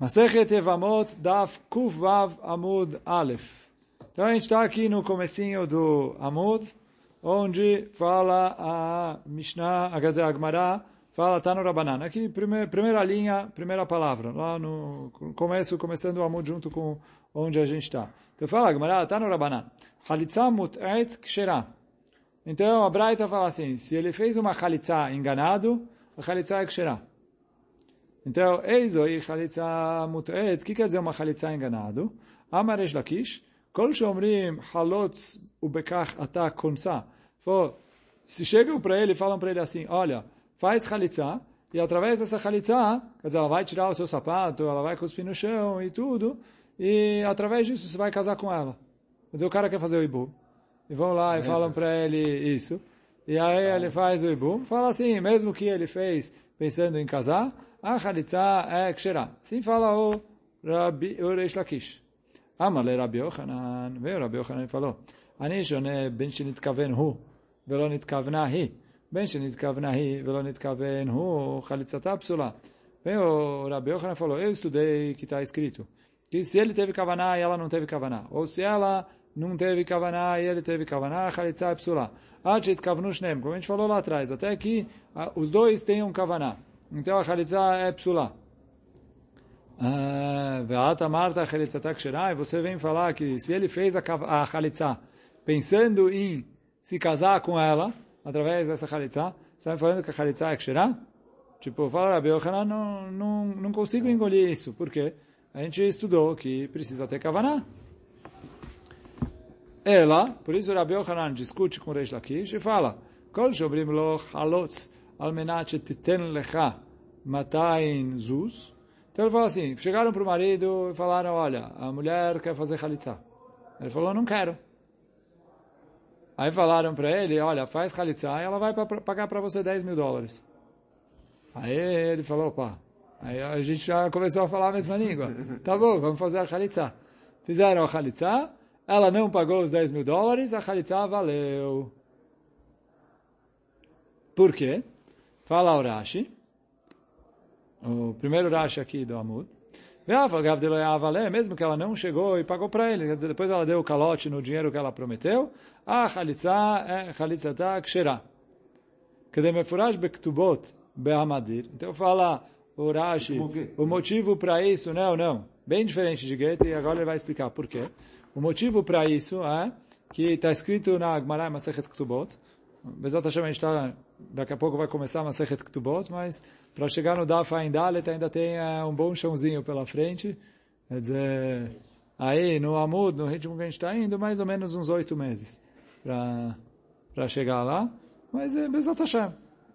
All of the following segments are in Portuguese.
Masechet Evamot Daf Kuf Vav Amud Aleph. Então a gente está aqui no comecinho do Amud, onde fala a Mishnah, quer dizer, a fala Tano Rabanan. Aqui, primeira, primeira linha, primeira palavra, lá no começo, começando o Amud junto com onde a gente está. Então fala a Tano Rabanan. Chalitza mut'et kshera. Então a Braita fala assim, se ele fez uma chalitza enganado, a chalitza é kshera. Então, Eizoi Chalitza Mut'et, o que quer dizer uma Chalitza enganado? Amaresh Lakish, Kol Shomrim Halotz Ubekach Ata Konsa. Se chegam para ele e falam para ele assim, olha, faz Chalitza, e através dessa Chalitza, quer dizer, ela vai tirar o seu sapato, ela vai cuspir no chão e tudo, e através disso você vai casar com ela. Quer dizer, o cara quer fazer o Ibu. E vão lá e falam para ele isso. E aí ele faz o Ibu. Fala assim, mesmo que ele fez pensando em casar, a chalitza é kshera. Sim fala o Rabi, o Reish Lakish. Amale Rabi Yochanan, veio Rabi Yochanan e falou, אני שונה בין שנתכוון הוא ולא נתכוונה היא. בין שנתכוונה היא ולא נתכוון הוא, חליצתה פסולה. Veio Rabi Yochanan falou, eu estudei que está escrito, que se ele teve kavaná e ela não teve kavaná, ou se ela não teve kavaná e ele teve kavaná, chalitza é psula. Achit kavnu shnem, como a gente falou lá atrás, até que os dois tenham kavaná. Então a chalitza é psula. Ve'ata marta chalitzata e você vem falar que se ele fez a, chalitza pensando em se casar com ela, através dessa chalitza, você está falando que a chalitza é ksherá? Tipo, fala Rabi Yochanan, não, não, não consigo engolir isso. Por quê? A gente estudou que precisa ter kavaná. Ela, por isso Rabi Yochanan discute com Reish Lakish e fala, Kol shobrim lo halotz al menat titen lecha matain zuz. Então ele fala assim, chegaram para o marido e falaram, olha, a mulher quer fazer chalitza. Ele falou, não quero. Aí falaram para ele, olha, faz chalitza e ela vai pagar para você 10 mil dólares. Aí ele falou, opa, aí a gente já começou a falar a mesma língua. Tá bom, vamos fazer a chalitza. Fizeram a chalitza, ela não pagou os 10 mil dólares, a chalitza valeu. Por quê? Fala o Rashi, o primeiro Rashi aqui do Amud. Mesmo que ela não chegou e pagou para ele, quer dizer, depois ela deu o calote no dinheiro que ela prometeu, a chalitza é chalitzata kshera. Kedemefurash bektubot be'amadir. Então fala o Rashi, o motivo para isso, não, não, bem diferente de Goethe, e agora ele vai explicar por quê. O motivo para isso é que está escrito na Gemara Masechet Ktubot, Bezat Hashem, a gente está, daqui a pouco vai começar a Masechet Ktubot, mas para chegar no Daf Ain Dalet ainda tem uh, um bom chãozinho pela frente. Quer dizer, aí no Amud, no ritmo que a gente está indo, mais ou menos uns oito meses para chegar lá. Mas é Bezat Hashem.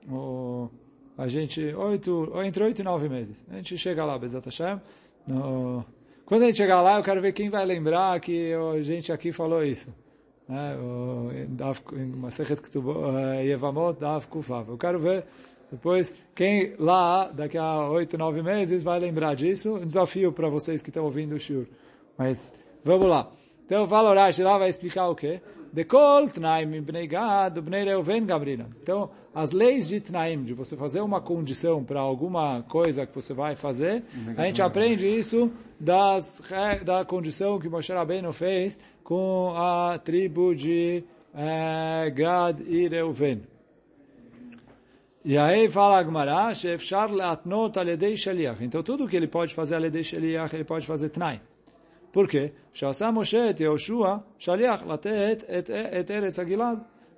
O, a gente, oito, entre oito e nove meses. A gente chega lá, Bezat Hashem. No, quando a gente chegar lá, eu quero ver quem vai lembrar que a gente aqui falou isso. Kufav. Eu quero ver depois quem lá, daqui a oito, nove meses, vai lembrar disso. Um desafio para vocês que estão ouvindo o Shur. Mas vamos lá. Então, Rashi lá vai explicar o quê? Dekol Tnaim Bnei Gad, Bnei Reuven Gabrina. Então, as leis de Tnaim, de você fazer uma condição para alguma coisa que você vai fazer, a gente aprende isso das, da condição que Moshe Rabbeinu fez com a tribo de eh, Gad e Reuven. E aí fala a Gemara, Shefshar le'atnot aledei shaliach. Então, tudo que ele pode fazer aledei shaliach, ele pode fazer Tnaim. Por quê?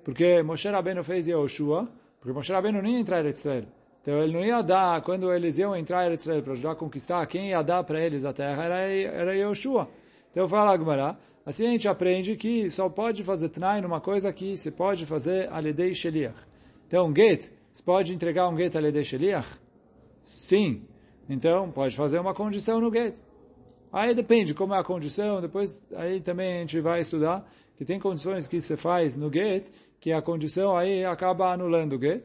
Porque Moshe Rabbeinu fez Yehoshua, porque Moshe Rabbeinu não ia entrar em Israel. Então ele não ia dar, quando eles iam entrar em Israel para ajudar a conquistar, quem ia dar para eles a terra era, era Yehoshua. Então fala Agmará, assim a gente aprende que só pode fazer Tnai numa coisa que se pode fazer Aledei Sheliach. Então um gate, se pode entregar um gate Aledei Sheliach? Sim. Então pode fazer uma condição no gate. Aí depende como é a condição, depois aí também a gente vai estudar que tem condições que você faz no get, que a condição aí acaba anulando o get,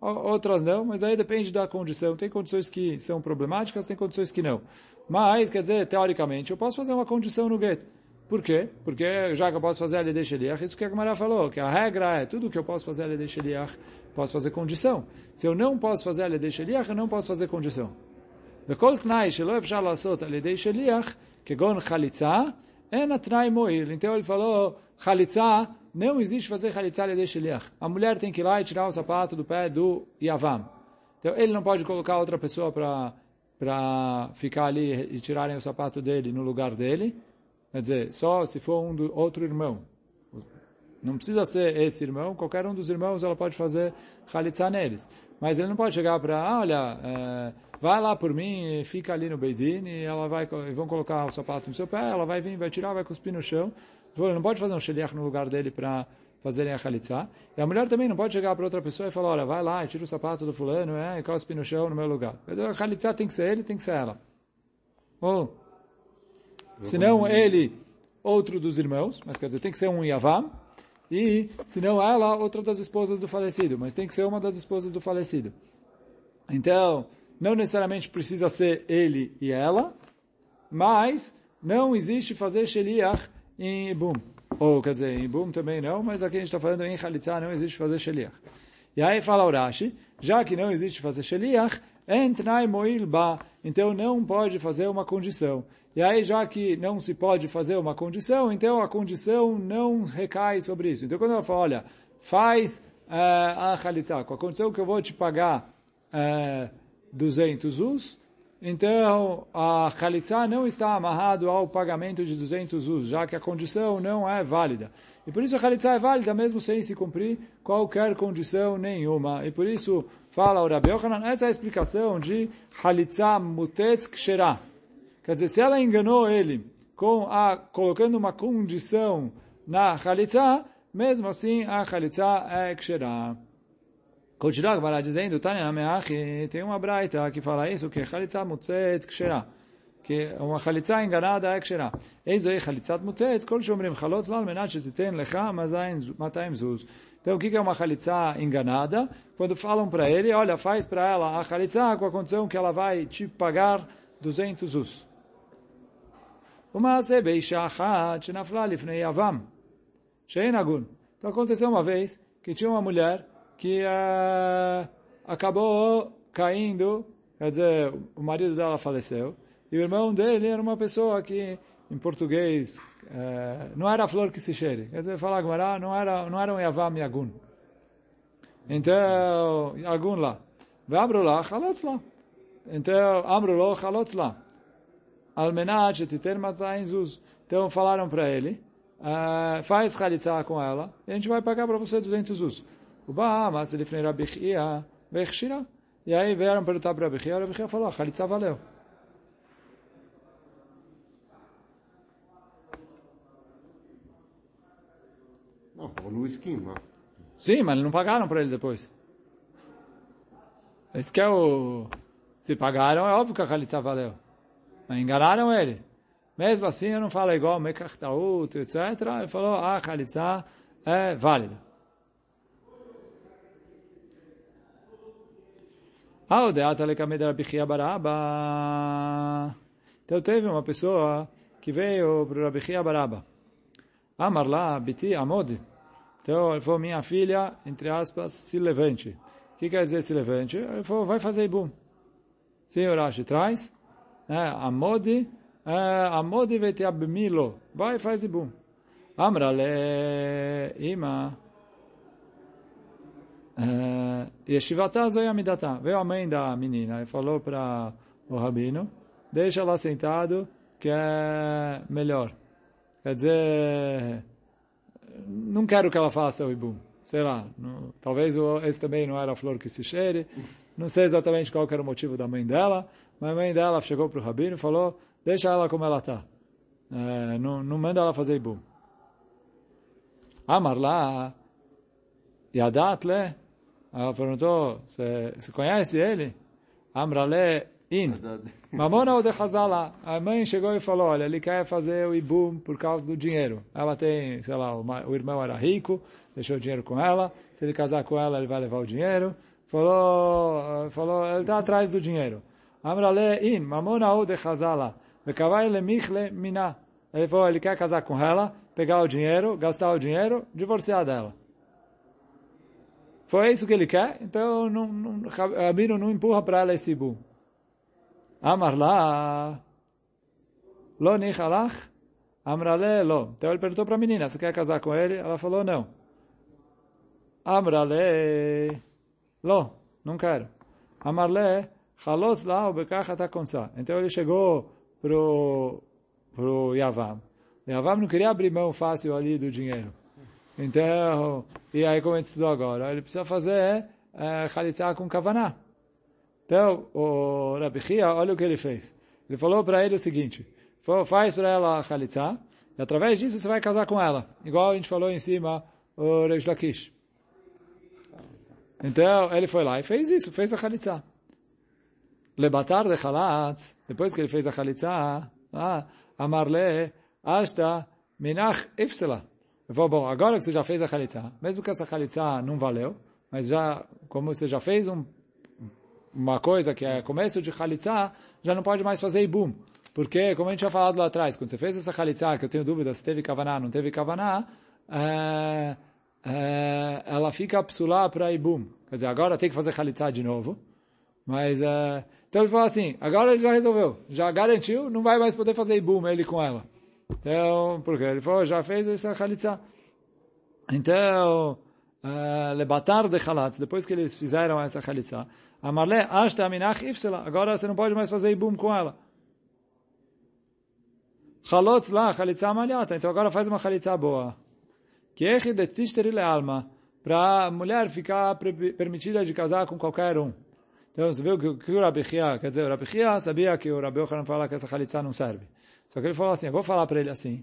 outras não, mas aí depende da condição. Tem condições que são problemáticas, tem condições que não. Mas, quer dizer, teoricamente, eu posso fazer uma condição no get. Por quê? Porque já que eu posso fazer a Lede Sheliach, isso que a Gemara falou, que a regra é tudo que eu posso fazer a Lede Sheliach, posso fazer condição. Se eu não posso fazer a Lede Sheliach, eu não posso fazer condição. וכל תנאי שלא אפשר לעשות על ידי שליח, כגון חליצה, אין התנאי מועיל. Então ele falou, חליצה, não existe fazer חליצה על ידי שליח. A mulher tem que ir lá e tirar o sapato do pé do Yavam. Então ele não pode colocar outra pessoa para para ficar ali e tirarem o sapato dele no lugar dele. Quer dizer, só se for um do, outro irmão. Não precisa ser esse irmão, qualquer um dos irmãos ela pode fazer chalitza neles. Mas ele não pode chegar para, ah, olha, é, vai lá por mim, fica ali no Beidin e ela vai, e vão colocar o sapato no seu pé, ela vai vir, vai tirar, vai cuspir no chão. Ele não pode fazer um sheliach no lugar dele para fazerem a chalitza. E a mulher também não pode chegar para outra pessoa e falar, olha, vai lá e tira o sapato do fulano é, e cospe no chão no meu lugar. A chalitza tem que ser ele, tem que ser ela. Ou, se não ele, outro dos irmãos, mas quer dizer, tem que ser um Yavam, e, se não ela, outra das esposas do falecido, mas tem que ser uma das esposas do falecido. Então, não necessariamente precisa ser ele e ela, mas não existe fazer sheliach em Ibum. Ou, quer dizer, em Ibum também não, mas aqui a gente está falando em Khalitsa, não existe fazer sheliach. E aí fala o Rashi, já que não existe fazer sheliach, então não pode fazer uma condição. E aí, já que não se pode fazer uma condição, então a condição não recai sobre isso. Então, quando ela fala, olha, faz uh, a Khalitsa, com a condição que eu vou te pagar uh, 200 us, então a Khalitsa não está amarrado ao pagamento de 200 us, já que a condição não é válida. E por isso a Khalitsa é válida mesmo sem se cumprir qualquer condição nenhuma. E por isso fala o Rabi Yochanan, essa é a explicação de Khalitsa mutet ksherah Quer dizer, se ela enganou ele com a, colocando uma condição na Khalitsa, mesmo assim a Khalitsa é Ksherah. Continua dizendo, Tânia Nameach, tem uma braita que fala isso, que Khalitsa Mutzet Ksherah Que uma Khalitsa enganada é Ksherah. איזו היא חליצת מוטט, כל שאומרים חלוץ לה על מנת שתיתן לך 200 זוז. Então, o que é uma Khalitsa enganada? Quando falam para ele, olha, faz para ela a Khalitsa com a condição que ela vai te pagar 200 us. ומעשה באישה אחת שנפלה לפני יבם, שאין הגון. Então aconteceu uma vez que tinha uma mulher que uh, acabou caindo, quer dizer, o marido dela faleceu, e o irmão dele era uma pessoa que, em português, uh, não era flor que se cheire. Quer dizer, falar Gmará, não era, não era um Yavam Yagun. Então, Yagun lá. Vabro lá, halotz lá. Então, Amro lo, halotz lá. Almenat titer matzah zuz. Então falaram para ele, uh, faz chalitza com ela, e a gente vai pagar para você 200 zuz. O Ba'a, mas ele foi Rabi Chia, vechshira. E aí vieram perguntar para Rabi Chia, Rabi Chia falou, chalitza valeu. No esquema. Sim, mas não pagaram para ele depois. Esse que é o... Se pagaram, é óbvio que a chalitza valeu. Mas enganaram ele. Mesmo assim, eu não falo igual Mekach Taut, etc. Ele falou, ah, Khalitsa é válida. Ah, o. Então teve uma pessoa que veio para Rabi Baraba. Amar lá, Biti Amod. Então ele falou, minha filha, entre aspas, se levante. O que quer dizer se levante? Ele falou, vai fazer Ibum. Sim, Urashi, traz né? Amodi, é, Amodi veteabmilo. Vai e faz ibum. Amrale ima. É, Yeshivata zoyamidata. Veio a mãe da menina e falou para o rabino, deixa ela sentado, que é melhor. Quer dizer, não quero que ela faça o ibum. Sei lá, não, talvez esse também não era a flor que se cheire. Não sei exatamente qual era o motivo da mãe dela, mas a mãe dela chegou para o rabino e falou, deixa ela como ela está. É, não, não manda ela fazer ibum. Amar lá, Yadat le, ela perguntou, você conhece ele? Amrale in. Mamona ou de Hazala. A mãe chegou e falou, olha, ele quer fazer o ibum por causa do dinheiro. Ela tem, sei lá, o irmão era rico, deixou o dinheiro com ela. Se ele casar com ela, ele vai levar o dinheiro. Falou, falou, ele está atrás do dinheiro. Amrale in, mamona ou de chazala. Vekavai le michle mina. Ele falou, ele quer casar com ela, pegar o dinheiro, gastar o dinheiro, divorciar dela. Foi isso que ele quer, então não, não, Rabino não empurra para ela esse bu. Amar lá, lo nichalach, amrale lo. Então ele perguntou para a menina, você quer casar com ele? Ela falou não. Amrale, lo, não quero. Amarle, halotz lá, bekach atakonsa. Então ele chegou pro, pro Yavam. Yavam não queria abrir mão fácil ali do dinheiro. Então, e aí como a gente estudou agora, ele precisa fazer é, com kavaná. Então, o Rabi Chia, olha o que ele fez. Ele falou para ele o seguinte, faz para ela a chalitza, e através disso você vai casar com ela. Igual a gente falou em cima, o Reish Lakish. Então, ele foi lá e fez isso, fez a chalitza. Lebatar de chalatz, depois que ele fez a chalitza, ah, amarle, ashta, minach ifsela. Eu falei, bom, agora que você já fez a chalitza, mesmo que essa chalitza não valeu, mas já, como você já fez um, uma coisa que é começo de chalitza, já não pode mais fazer ibum. Porque, como a gente tinha falado lá atrás, quando você fez essa chalitza, que eu tenho dúvida se teve kavaná, não teve kavaná, é, é, ela fica psulá para ibum. Quer dizer, agora tem que fazer chalitza de novo. Mas, é, então ele falou assim, agora ele já resolveu, já garantiu, não vai mais poder fazer ibum ele com ela. Então, porque ele falou, já fez essa chalitza. Então, lebatar de chalatz, depois que eles fizeram essa chalitza, amarle ashta aminach ifsela, agora você não pode mais fazer ibum com ela. Chalot lá, chalitza malhata, então agora faz uma chalitza boa. É de tishteri le alma, para a mulher ficar permitida de casar com qualquer um. Então, você viu que, o Rabi Chia, quer dizer, o Rabi Chia sabia que o Rabi Yochanan fala que essa chalitza não serve. Só que ele falou assim, eu vou falar para ele assim.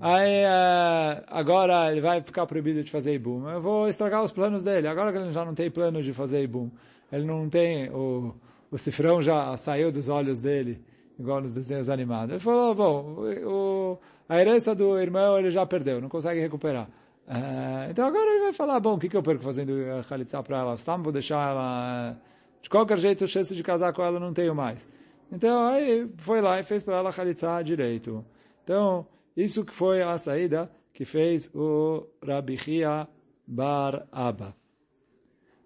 Aí, uh, agora ele vai ficar proibido de fazer ibum. Eu vou estragar os planos dele. Agora que ele já não tem plano de fazer ibum. Ele não tem, o, o cifrão já saiu dos olhos dele, igual nos desenhos animados. Ele falou, bom, o, a herança do irmão ele já perdeu, não consegue recuperar. Uh, então agora ele vai falar, bom, o que, que eu perco fazendo a Khalitsa para ela? Vou deixar ela... De qualquer jeito, a chance de casar com ela não tenho mais. Então, aí foi lá e fez para ela Khalitsa direito. Então, isso que foi a saída que fez o Rabi Chia Bar Abba.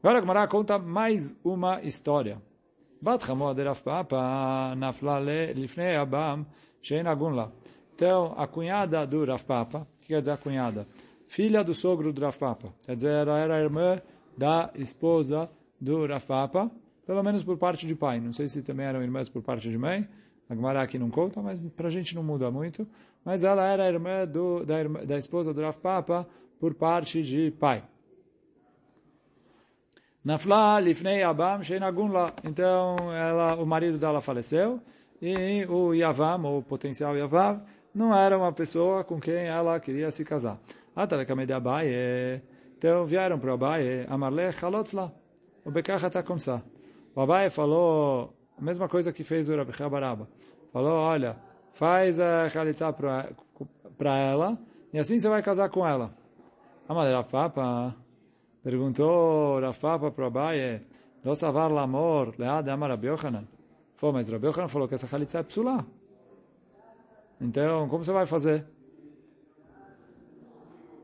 Agora a Gemara conta mais uma história. Bat Papa nafla lifnei abam. Então, a cunhada do Rav Papa, que quer dizer a cunhada? Filha do sogro do Rav Papa. Quer dizer, ela era irmã da esposa do Rav Papa, pelo menos por parte de pai. Não sei se também eram irmãs por parte de mãe. A Gemara aqui não conta, mas para a gente não muda muito. Mas ela era irmã do, da, irmã, da esposa do Rav Papa por parte de pai. Nafla lifnei abam sheinagun la. Então, ela, o marido dela faleceu e o Yavam, o potencial Yavam, não era uma pessoa com quem ela queria se casar. Atalekame Abaye. Então, vieram para Abaye, Amarle chalotzla. O Bekach atakomsa. O Abaye falou a mesma coisa que fez o Rabi Baraba. Falou, olha, faz a chalitza para ela e assim você vai casar com ela. A mãe Rav Papa perguntou Rav Papa para Abaye, não savar l'amor lead amar Rabi Yochanan. Falou, mas Rabi Yochanan falou que essa chalitza é psulá. Então, como você vai fazer?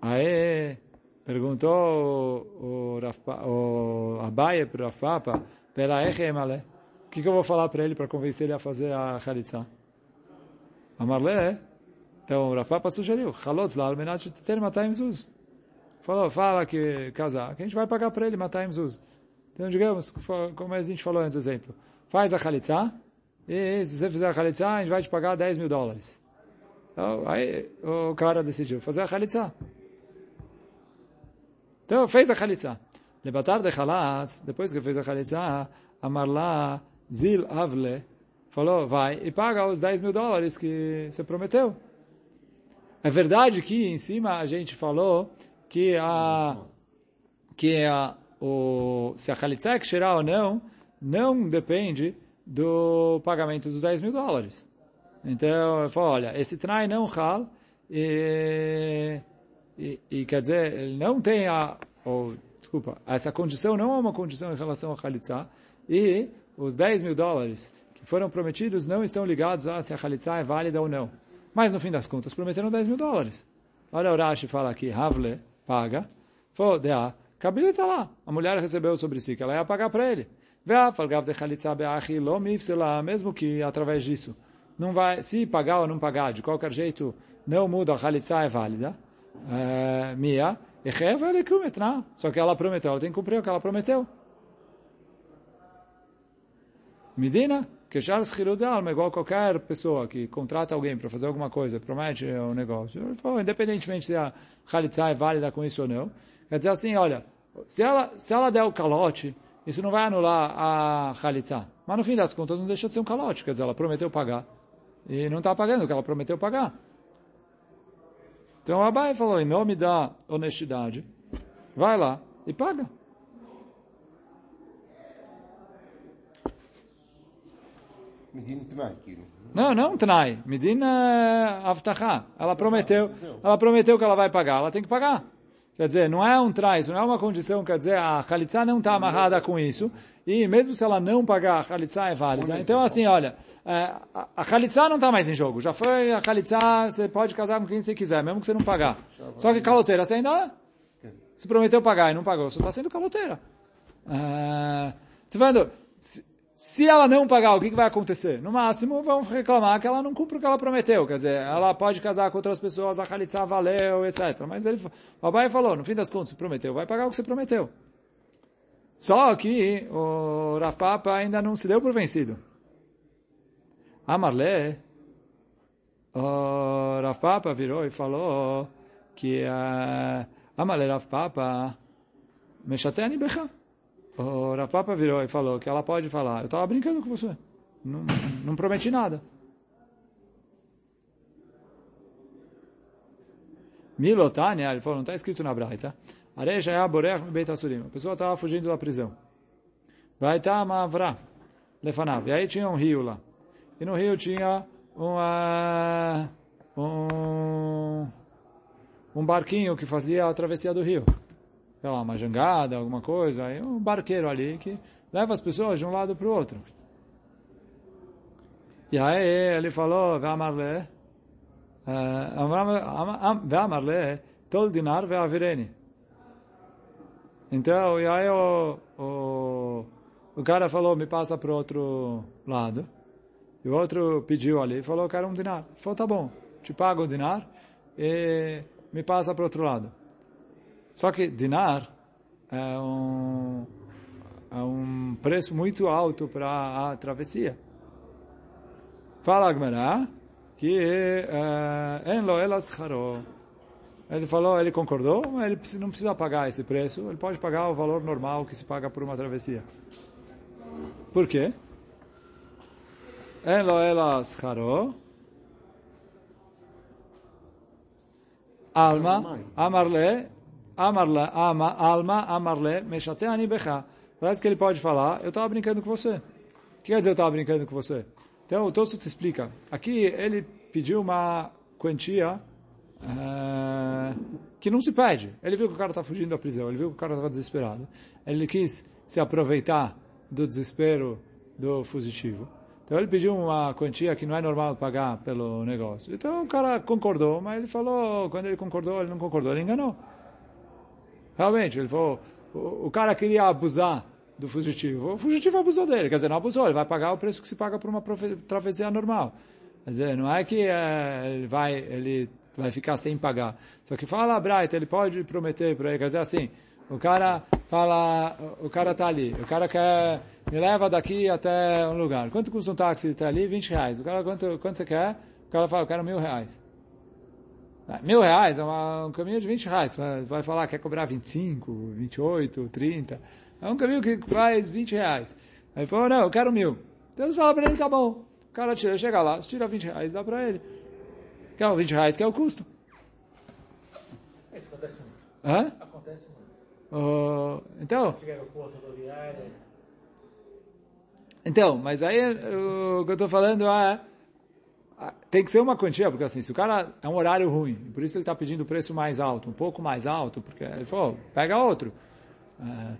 Aí perguntou o, o, o Abaye para o Echemale. O que, que eu vou falar para ele para convencer ele a fazer a Khalitsa? Amarle, então o Rafapa sugeriu, Chalotz lá, almenat ter matar zuz. Falou, fala que casar, que a gente vai pagar para ele matar zuz. Então, digamos, como a gente falou antes, exemplo, faz a Khalitsa, e se você fizer a Khalitsa, a gente vai te pagar 10 mil dólares. Então, aí o cara decidiu fazer a Khalitsa. Então, fez a Khalitsa. Lebatar de Chalatz, depois que fez a Chalitza, Amarla Zil Avle, falou, vai e paga os 10 mil dólares que você prometeu. É verdade que em cima a gente falou que a que a o se a Chalitza é que ou não, não depende do pagamento dos 10 mil dólares. Então, eu falo, olha, esse trai não hal, e, e, e, quer dizer, ele não tem a, ou desculpa, essa condição não é uma condição em relação a Khalitsa, e os 10 mil dólares que foram prometidos não estão ligados a se a Khalitsa é válida ou não. Mas no fim das contas, prometeram 10 mil dólares. Olha o Rashi fala aqui, Havle paga, Fodea, Kabila está lá. A mulher recebeu sobre si que ela ia pagar para ele. Mesmo que através disso, não vai, se pagar ou não pagar, de qualquer jeito, não muda, a chalitza é válida. É, Mia, só que ela prometeu, ela tem que cumprir o que ela prometeu. Medina, que Charles Hirudalma, igual qualquer pessoa que contrata alguém para fazer alguma coisa, promete um negócio, independentemente se a Khalitsa é válida com isso ou não, quer dizer assim, olha, se ela, se ela der o calote, isso não vai anular a Khalitsa. Mas no fim das contas não deixa de ser um calote, quer dizer, ela prometeu pagar. E não está pagando o que ela prometeu pagar. Então o Abai falou, em nome da honestidade, vai lá e paga. Medin Não, não Tnai. Medin. Eh, ela prometeu, ela prometeu que ela vai pagar, ela tem que pagar. Quer dizer, não é um traz, não é uma condição, quer dizer, a Khalitsa não está amarrada com isso, e mesmo se ela não pagar, a Khalitsa é válida. Então, assim, olha, é, a Khalitsa não está mais em jogo. Já foi a Khalitsa, você pode casar com quem você quiser, mesmo que você não pagar. Só que caloteira, você ainda se prometeu pagar e não pagou, você está sendo caloteira. É, tá vendo? Se ela não pagar, o que, vai acontecer? No máximo, vão reclamar que ela não cumpre o que ela prometeu. Quer dizer, ela pode casar com outras pessoas, a Khalitsa valeu, etc. Mas ele, o Abai falou, no fim das contas, você prometeu, vai pagar o que você prometeu. Só que o Rafapa ainda não se deu por vencido. Amarle, o Rafapa virou e falou que uh, Amarle Rafapa, Meshateni Becha. O Rav Papa virou e falou que ela pode falar, eu estava brincando com você, não, não prometi nada. Milotania, ele falou, não está escrito na Braita. Areja é aborech beit asurim. A pessoa estava fugindo da prisão. Vai estar mavra, lefanav. E aí tinha um rio lá. E no rio tinha uma, um, um barquinho que fazia a travessia do rio sei lá, uma jangada, alguma coisa, aí um barqueiro ali que leva as pessoas de um lado para o outro. E aí ele falou, Vamarle, Vamarle, Tol Dinar Veavireni. Então, e aí o, o, o cara falou, me passa para o outro lado. E o outro pediu ali, falou, quero um dinar. Ele falou, tá bom, te pago o dinar e me passa para o outro lado. Só que dinar é um, é um preço muito alto para a travessia. Fala Agmará que em lo elas ele falou, ele concordou, mas ele não precisa pagar esse preço, ele pode pagar o valor normal que se paga por uma travessia. Por quê? Em lo elas Alma, Amarle, Amarla, ama, alma, amarle, meshate ani becha. Parece que ele pode falar, eu estava brincando com você. O que quer dizer eu estava brincando com você? Então, o Tosso te explica. Aqui ele pediu uma quantia uh, que não se pede. Ele viu que o cara está fugindo da prisão, ele viu que o cara estava desesperado. Ele quis se aproveitar do desespero do fugitivo. Então ele pediu uma quantia que não é normal pagar pelo negócio. Então o cara concordou, mas ele falou, quando ele concordou, ele não concordou, ele enganou. Realmente, ele falou, o, o cara queria abusar do fugitivo. O fugitivo abusou dele, quer dizer, não abusou, ele vai pagar o preço que se paga por uma travessia normal. Quer dizer, não é que é, ele, vai, ele vai ficar sem pagar. Só que fala, Bright, ele pode prometer para ele, quer dizer assim, o cara fala, o cara está ali, o cara quer, me leva daqui até um lugar. Quanto custa um táxi até ali? 20 reais. O cara, quanto, quanto você quer? O cara fala, eu quero mil reais. Mil reais é uma, um caminho de 20 reais. Vai falar que quer cobrar 25, 28, 30. É um caminho que faz 20 reais. Aí ele falou, não, eu quero mil. Então você fala para ele, tá bom. O cara tira, chega lá, tira 20 reais, dá para ele. Que é o 20 reais que é o custo. Isso acontece muito. Hã? Acontece muito. Uh, então... Então, mas aí o que eu estou falando é ah, tem que ser uma quantia, porque assim, se o cara é um horário ruim, por isso ele está pedindo preço mais alto, um pouco mais alto, porque ele falou, pega outro. Uh,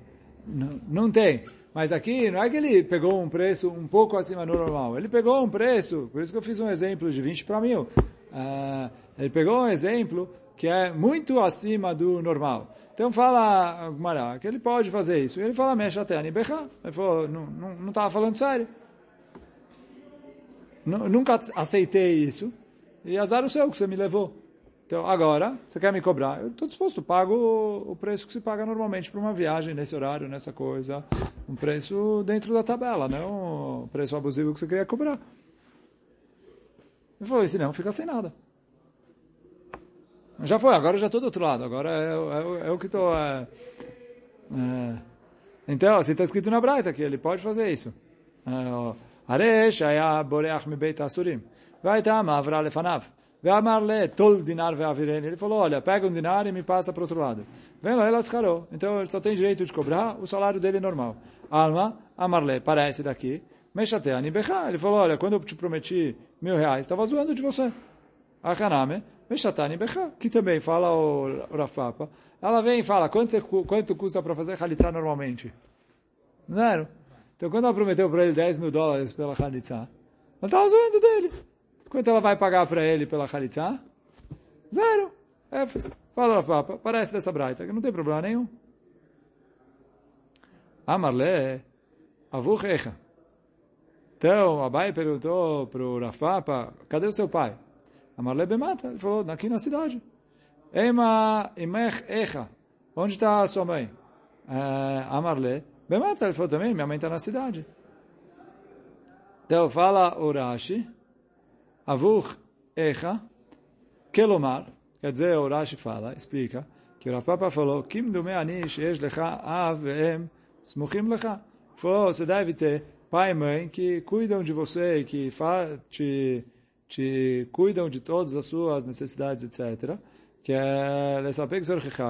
não, não tem. Mas aqui não é que ele pegou um preço um pouco acima do normal. Ele pegou um preço, por isso que eu fiz um exemplo de 20 para mil. Uh, ele pegou um exemplo que é muito acima do normal. Então fala Gmará que ele pode fazer isso. Ele fala, mexa até Anibecha. Ele falou, não estava falando sério. Nunca aceitei isso. E azar o seu que você me levou. Então, agora, você quer me cobrar? Eu estou disposto, pago o preço que se paga normalmente para uma viagem nesse horário, nessa coisa. Um preço dentro da tabela, não o preço abusivo que você queria cobrar. Ele falou, senão fica sem nada. Já foi, agora eu já estou do outro lado. Agora é, é, é o que estou... É, é. Então, assim está escrito na Braita que ele pode fazer isso. Aresh היה בורח מבית האסורים. והייתה מעברה לפניו. ואמר לה, תול dinar ve'avireni. Ele falou, olha, pega um dinar e me passa para o outro lado. Vem lá, ela escarou. Então ele só tem direito de cobrar o salário dele normal. Alma, amarle, parece daqui. Meshateani becha. Ele falou, olha, quando eu te prometi mil reais, estava zoando de você. Achaname, meshatani becha. Que também fala o Rafapa. Ela vem e fala, quanto, você, quanto custa para fazer halitzá normalmente? Zero. Então quando ela prometeu para ele 10 mil dólares pela halitzá, ela estava zoando dele. Quanto ela vai pagar para ele pela Khalitsa? Zero. É, fala Papa, parece dessa braita, que não tem problema nenhum. Amarle, avuchecha. Então, Abai perguntou para o Rafapa, cadê o seu pai? Amarle Bemata, ele falou, aqui na cidade. Ema imech echa. Onde está a sua mãe? Amarle Bemata, ele falou também, minha mãe está na cidade. Então, fala o Rashi, Avur Echa, Kelomar, quer dizer, o Rashi fala, explica, que o Rapapa falou, Kim dume ani sheesh lecha av ve'em smuchim lecha. Falou, você deve ter pai e mãe que cuidam de você, que te, te cuidam de todas as suas necessidades, etc. Que é,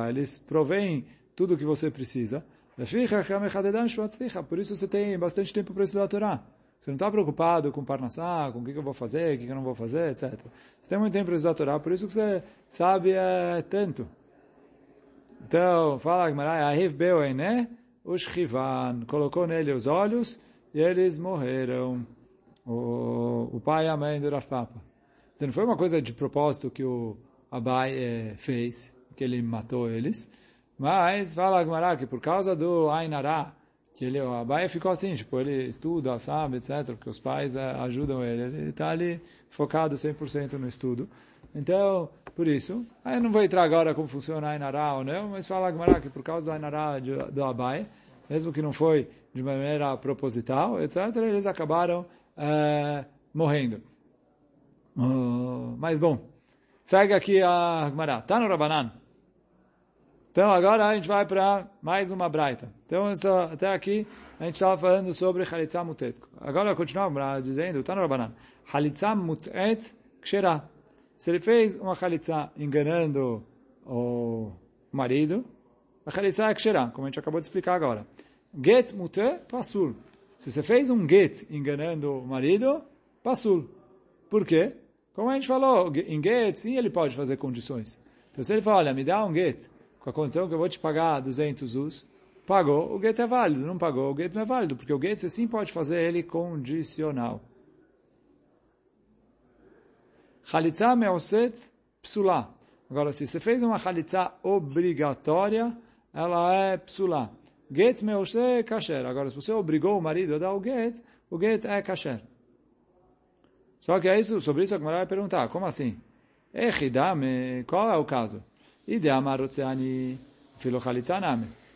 eles provêm tudo o que você precisa. Por isso você tem bastante tempo para estudar a Torá. Você não está preocupado com Parnassá, com o que, que eu vou fazer, o que, que eu não vou fazer, etc. Você tem muito tempo para estudar Torá, por isso que você sabe é, tanto. Então, fala Gmarai, Ahiv Beuene, Ushchivan, colocou nele os olhos e eles morreram. O, o pai e a mãe do Rav Papa. Não foi uma coisa de propósito que o Abai é, fez, que ele matou eles, mas fala Gmarai que por causa do Ainará, que ele, a Baia ficou assim, tipo, ele estuda, sabe, etc, porque os pais uh, ajudam ele, ele está ali focado 100% no estudo. Então, por isso, aí eu não vou entrar agora como funciona a Ainará ou não, mas fala Agmará que por causa do Ainará do Abai, mesmo que não foi de maneira proposital, etc, eles acabaram uh, morrendo. Uh, mas bom, segue aqui a Agmará. Tá no Rabanan. Então agora a gente vai para mais uma braita. Então até aqui a gente estava falando sobre Halitzah Mutet. Agora continuamos dizendo, está no Rabanan, Halitzah Mutet Kshera. Se ele fez uma Halitzah enganando o marido, a Halitzah é Kshera, como a gente acabou de explicar agora. Get Mutet Pasul. Se você fez um get enganando o marido, Pasul. Por quê? Como a gente falou, em get, sim, ele pode fazer condições. Então se ele fala, olha, me dá um get, com a condição que eu vou te pagar 200 us, pagou, o get é válido. Não pagou, o get não é válido, porque o get você sim pode fazer ele condicional. Chalitza meoset psulá. Agora, se você fez uma chalitza obrigatória, ela é psulá. Get meoset kasher. Agora, se você obrigou o marido a dar o get, o get é kasher. Só que é isso, sobre isso a Gemara vai perguntar, como assim? Echidame, qual é o caso?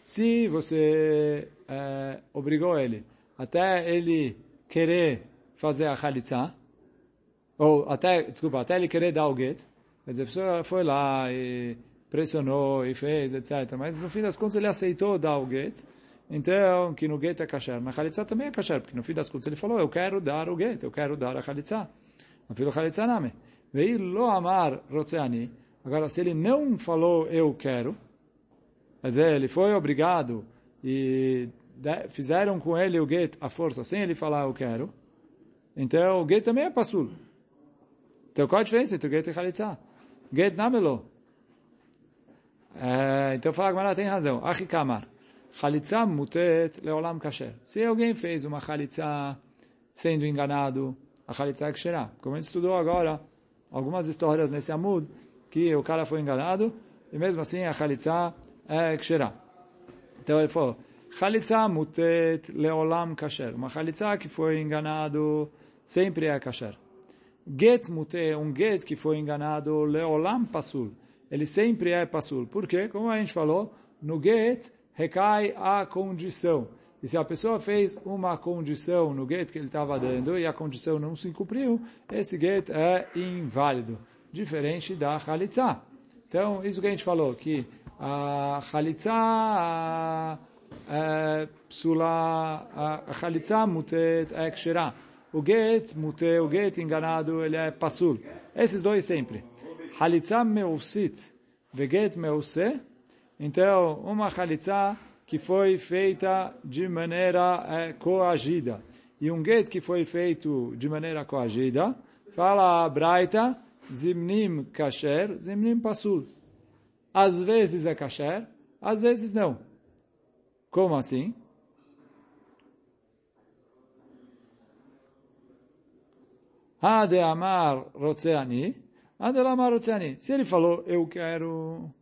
Se você é, obrigou ele até ele querer fazer a chalitza, ou até, desculpa, até ele querer dar o get, quer dizer, a pessoa foi lá e pressionou e fez, etc. Mas no fim das contas ele aceitou dar o get, então que no get é kasher. Na chalitza também é kasher, porque no fim das contas ele falou, eu quero dar o get, eu quero dar a chalitza. No fim do chalitza name. Veio lo amar rotzeani, Agora, se ele não falou eu quero, quer dizer, ele foi obrigado e fizeram com ele o get à força, sem ele falar eu quero, então o get também é passul. Então qual a diferença entre o get e chalitza? Get namelo. É, então fala Gamara tem razão. Achikamar. Chalitza mutet leolam kasher. Se alguém fez uma chalitza sendo enganado, a chalitza é ksherá. Como a gente estudou agora, algumas histórias nesse amud, que o cara foi enganado, e mesmo assim a Khalitsa é Ksherá. Então ele falou, Khalitsa mutet leolam kasher. Uma Khalitsa que foi enganado sempre é kasher. Get mute, um get que foi enganado leolam pasul. Ele sempre é pasul. Por quê? Como a gente falou, no get recai a condição. E se a pessoa fez uma condição no get que ele estava dando e a condição não se cumpriu, esse get é inválido, diferente da Khalitsa. Então, isso que a gente falou, que a Khalitsa, a, a, psula, a Khalitsa mutet é ksherá. O get, mute, o get enganado, ele é pasul. Esses dois sempre. Khalitsa meusit, veget meuse. Então, uma Khalitsa que foi feita de maneira é, coagida. E um get que foi feito de maneira coagida, fala a Braita, zimnim kasher, zimnim pasul. Às vezes é kasher, às vezes não. Como assim? Ade amar rotzeani, ade amar rotzeani. Se ele falou, eu quero,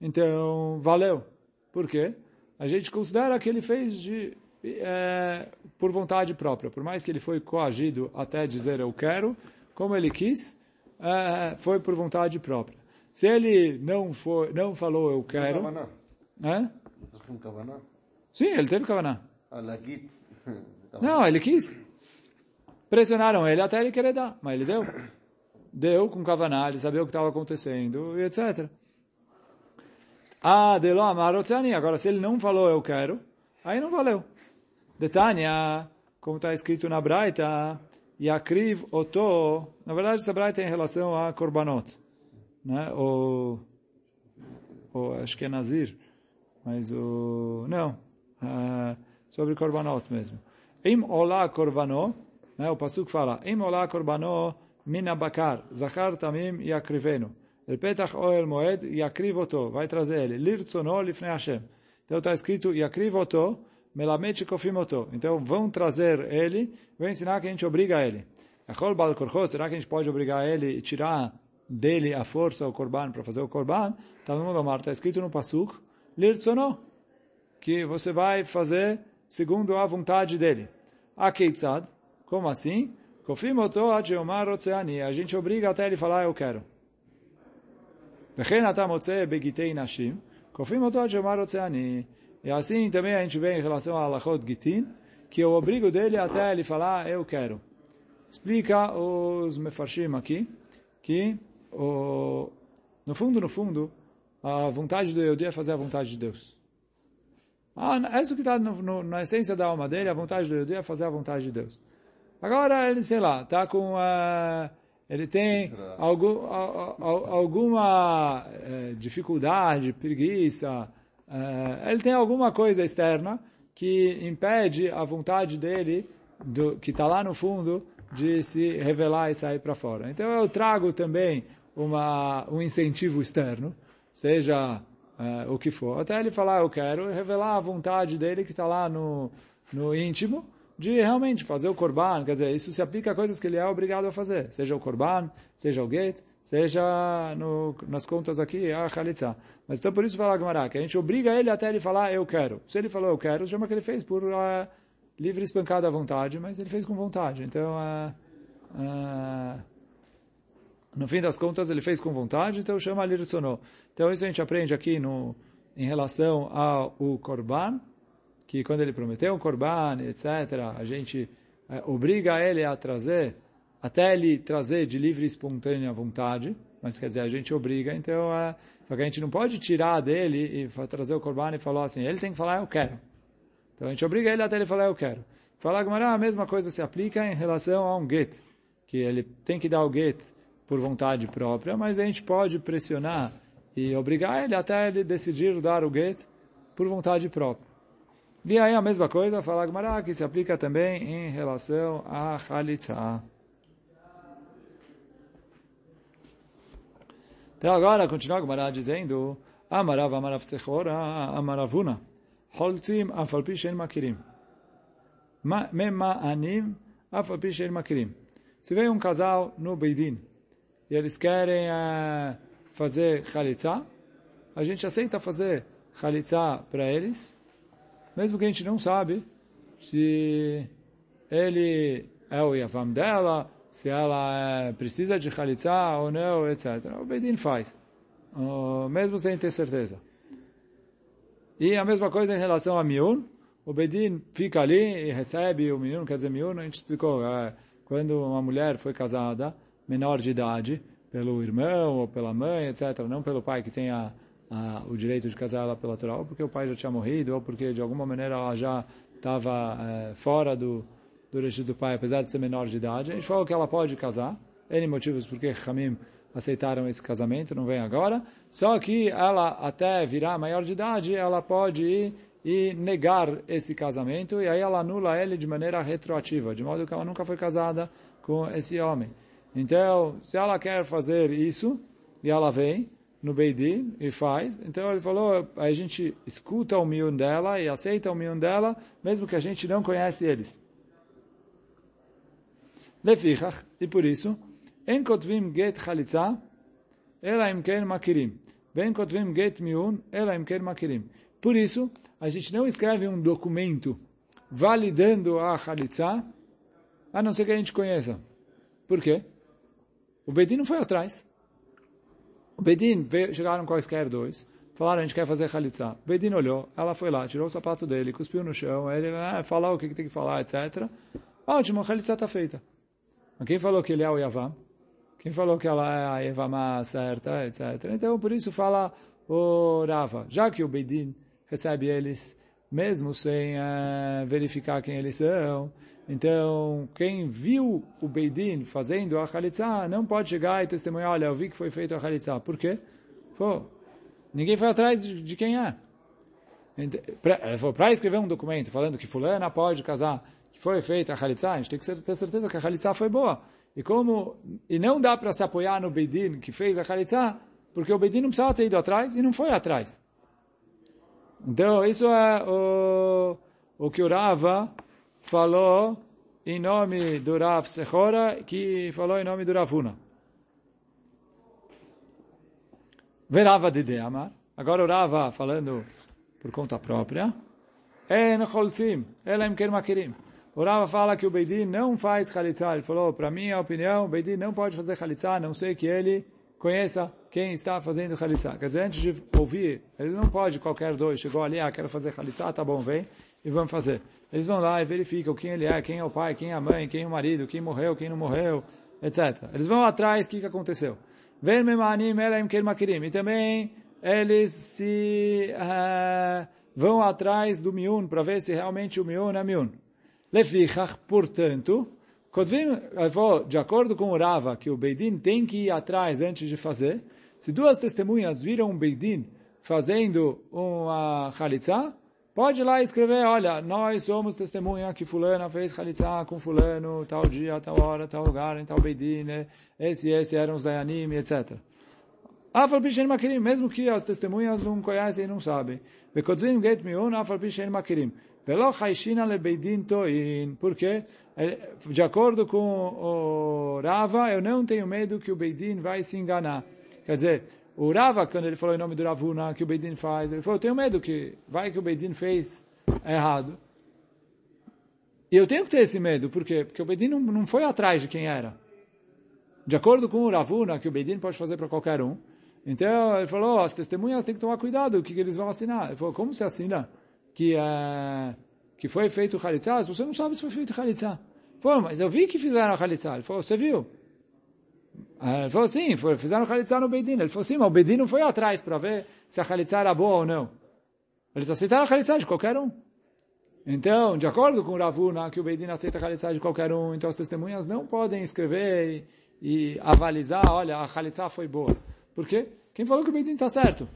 então valeu. Por quê? A gente considera que ele fez de, é, por vontade própria. Por mais que ele foi coagido até dizer eu quero, como ele quis, é, foi por vontade própria. Se ele não foi, não falou eu quero, é? Sim, ele teve kavaná. Não, ele quis. Pressionaram ele até ele querer dar, mas ele deu. Deu com kavaná, ele sabia o que estava acontecendo, e etc. Ah, de lo amarotzani. Agora, se ele não falou eu quero, aí não valeu. Detania, como está escrito na Braita, Yakriv Oto, na verdade essa Braita é em relação a Korbanot, né? O, o acho que é Nazir, mas o, não, uh, sobre Korbanot mesmo. Im Ola Korbanot, né? o Pasuk fala, Im Ola Korbanot min abakar, Zachar Tamim Yakrivenu. El Petach Oel Moed Yakriv Oto, vai trazer ele, Lirtzono Lifnei Hashem. Então está escrito Yakriv Oto, Melamed Shekofim Oto. Então vão trazer ele, vão ensinar que a gente obriga ele. Achol Bal Korchot, será que a gente pode obrigar ele e tirar dele a força, o Korban, para fazer o Korban? Está no Mundo está escrito no Pasuk, Lirtzono, que você vai fazer segundo a vontade dele. Akeitzad, como assim? Kofim Oto Adjeomar Otseani, a gente obriga até ele falar eu quero. וכן אתה מוצא בגיטי נשים, כופים אותו עד שאומר רוצה אני. E assim também a gente vê em relação a Alachot Gitin, que eu obrigo dele até ele falar, eu quero. Explica os Mefarshim aqui, que o, no fundo, no fundo, a vontade do Yehudi é fazer a vontade de Deus. Ah, isso que está na essência da alma dele, a vontade do Yehudi é fazer a vontade de Deus. Agora, ele, sei lá, está com... Uh, ele tem algum, alguma eh, dificuldade, preguiça, eh, ele tem alguma coisa externa que impede a vontade dele, do, que está lá no fundo, de se revelar e sair para fora. Então eu trago também uma, um incentivo externo, seja eh, o que for, até ele falar eu quero, revelar a vontade dele que está lá no, no íntimo, de realmente fazer o korban, quer dizer, isso se aplica a coisas que ele é obrigado a fazer, seja o korban, seja o get, seja no, nas contas aqui a chalitza. Mas então por isso fala Gemara, que a gente obriga ele até ele falar eu quero. Se ele falou eu quero, chama que ele fez por uh, livre espancada à vontade, mas ele fez com vontade. Então, uh, uh, no fim das contas, ele fez com vontade, então chama lirsono. Então isso a gente aprende aqui no, em relação ao korban, que quando ele prometeu um korban, etc., a gente é, obriga ele a trazer, até ele trazer de livre e espontânea vontade, mas quer dizer, a gente obriga, então, é, só que a gente não pode tirar dele e trazer o korban e falar assim, ele tem que falar, eu quero. Então a gente obriga ele até ele falar, eu quero. Falar que a mesma coisa se aplica em relação a um get, que ele tem que dar o get por vontade própria, mas a gente pode pressionar e obrigar ele até ele decidir dar o get por vontade própria. E aí a mesma coisa, fala Gmará, que se aplica também em relação a Khalitza. Então agora, continua Gmará dizendo, Amarav Amarav Sechora Amaravuna, Holtzim Afalpi Shen Makirim. Mema Anim Afalpi Shen Makirim. Se vem um casal no Beidin, e eles querem uh, fazer Khalitsa, a gente aceita fazer Khalitsa para eles, mesmo que a gente não sabe se ele é o Yavam dela, se ela é, precisa de Khalitsa ou não, etc. O Bedin faz, mesmo sem ter certeza. E a mesma coisa em relação a Miun, o Bedin fica ali e recebe o Miun, quer dizer, Miun, a gente explicou, é, quando uma mulher foi casada, menor de idade, pelo irmão ou pela mãe, etc., não pelo pai que tem a, a, o direito de casar ela pela Torá, ou porque o pai já tinha morrido, ou porque de alguma maneira ela já estava é, fora do, do do pai, apesar de ser menor de idade. A gente falou que ela pode casar, N motivos porque Hamim aceitaram esse casamento, não vem agora. Só que ela, até virar maior de idade, ela pode ir e negar esse casamento, e aí ela anula ele de maneira retroativa, de modo que ela nunca foi casada com esse homem. Então, se ela quer fazer isso, e ela vem no Beidin e faz, então ele falou, a gente escuta o miun dela e aceita o miun dela, mesmo que a gente não conhece eles. Lefichach, e por isso, en kotvim get chalitza, ela imken makirim. Ben kotvim get miun, ela imken makirim. Por isso, a gente não escreve um documento validando a chalitza, a não ser que a gente conheça. Por quê? O Bedin não foi atrás. O Bedin, chegaram quaisquer dois, falaram, a gente quer fazer chalitza. O Bedin olhou, ela foi lá, tirou o sapato dele, cuspiu no chão, ele ah, falou o que tem que falar, etc. Ótimo, a chalitza está feita. Quem falou que ele é o Yavam? Quem falou que ela é a Yavamá certa, etc. Então, por isso fala o Rava. Já que o Bedin recebe eles, mesmo sem uh, verificar quem eles são, então, quem viu o Beidin fazendo a Khalitsa não pode chegar e testemunhar, olha, eu vi que foi feito a Khalitsa. Por quê? Pô, ninguém foi atrás de quem é. Para escrever um documento falando que fulana pode casar, que foi feita a Khalitsa, a gente tem que ter certeza que a Khalitsa foi boa. E como e não dá para se apoiar no Beidin que fez a Khalitsa, porque o Beidin não precisava ter ido atrás e não foi atrás. Então, isso é o, o que o Rava falou em nome do Rav Sechora, que falou em nome do Ravuna. Verava de Deamar. Agora o Rava falando por conta própria. En cholzim, ker makirim. O Rava fala que o Beidin não faz chalitza. Ele falou, para minha opinião, o Beidin não pode fazer chalitza, a não sei que ele conheça quem está fazendo chalitza. Quer dizer, antes de ouvir, ele não pode, qualquer dois, chegou ali, ah, quero fazer chalitza, tá bom, vem, e vamos fazer. Eles vão lá e verificam quem ele é, quem é o pai, quem é a mãe, quem é o marido, quem morreu, quem não morreu, etc. Eles vão atrás, o que, que aconteceu? E também eles se uh, vão atrás do miun para ver se realmente o miun é miun. Lefichach, portanto, de acordo com o Rava, que o Beidin tem que ir atrás antes de fazer, se duas testemunhas viram um Beidin fazendo uma Khalitsa, pode ir lá escrever, olha, nós somos testemunha que fulana fez Khalitsa com fulano, tal dia, tal hora, tal lugar, em tal Beidin, né? esse esse eram os Dayanim, etc. Afal Pishen Makirim, mesmo que as testemunhas não conhecem e não sabem. Bekodzim Get Mion, Afal Pishen Makirim. Velo Haishina Le Beidin Toin. Por quê? De acordo com o Rava, eu não tenho medo que o Beidin vai se enganar. Quer dizer, o Rava, quando ele falou em nome do Ravuna, que o Beidin faz, ele falou, eu tenho medo que vai que o Beidin fez errado. E eu tenho que ter esse medo, por quê? Porque o Beidin não, não foi atrás de quem era. De acordo com o Ravuna, que o Beidin pode fazer para qualquer um, então ele falou, as testemunhas têm que tomar cuidado, o que, que eles vão assinar. Ele falou, como se assina que, uh, que foi feito o Halitzah? Você não sabe se foi feito o Halitzah. Falou, mas eu vi que fizeram o Halitzah. Ele falou, você viu? Ele falou, sim, fizeram Khalitsa no Beidin. Ele falou, sim, mas o Beidin não foi atrás para ver se a Khalitsa era boa ou não. Eles aceitaram a Khalitsa de qualquer um. Então, de acordo com o Ravuna, que o Beidin aceita a Khalitsa de qualquer um, então as testemunhas não podem escrever e, e avalizar, olha, a Khalitsa foi boa. Por quê? Quem falou que o Beidin está certo?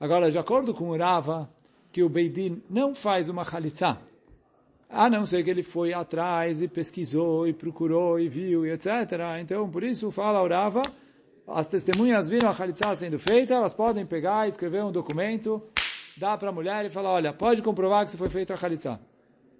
Agora, de acordo com o Rava, que o Beidin não faz uma Khalitsa, a não ser que ele foi atrás e pesquisou e procurou e viu e etc. Então, por isso fala o Rava, as testemunhas viram a Khalitsa sendo feita, elas podem pegar, escrever um documento, dar para a mulher e falar, olha, pode comprovar que se foi feita a Khalitsa.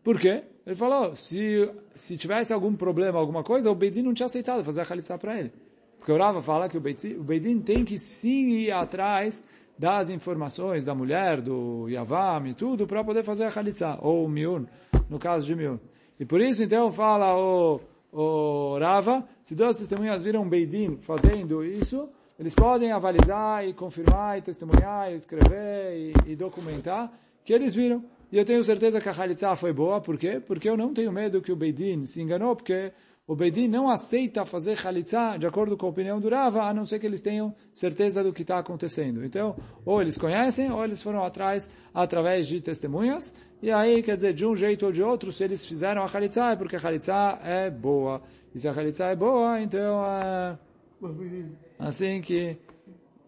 Por quê? Ele falou, se, se tivesse algum problema, alguma coisa, o Bedin não tinha aceitado fazer a Khalitsa para ele. Porque o Rava fala que o Beidin, o Beidin tem que sim ir atrás das informações da mulher, do Yavam e tudo, para poder fazer a Khalitsa, ou Miun, no caso de Miun. E por isso, então, fala o, o Rava, se duas testemunhas viram Beidin fazendo isso, eles podem avalizar e confirmar e testemunhar e escrever e, e documentar que eles viram. E eu tenho certeza que a Khalitsa foi boa, por quê? Porque eu não tenho medo que o Beidin se enganou, porque o Beidin não aceita fazer Khalitsa de acordo com a opinião do Rava, a não ser que eles tenham certeza do que está acontecendo. Então, ou eles conhecem, ou eles foram atrás através de testemunhas, e aí, quer dizer, de um jeito ou de outro, se eles fizeram a Khalitsa, é porque a Khalitsa é boa. E se a Khalitsa é boa, então é assim que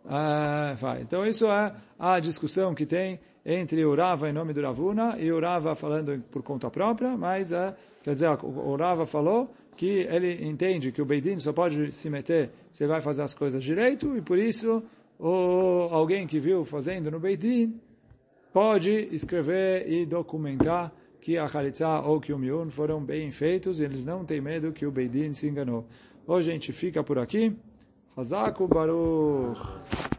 é, faz. Então, isso é a discussão que tem entre o em nome do Ravuna e o falando por conta própria, mas é, quer dizer, o falou que ele entende que o Beidin só pode se meter se ele vai fazer as coisas direito, e por isso o, alguém que viu fazendo no Beidin pode escrever e documentar que a Khalitsa ou que o Miun foram bem feitos e eles não têm medo que o Beidin se enganou. Hoje a gente fica por aqui. Hazaku. Baruch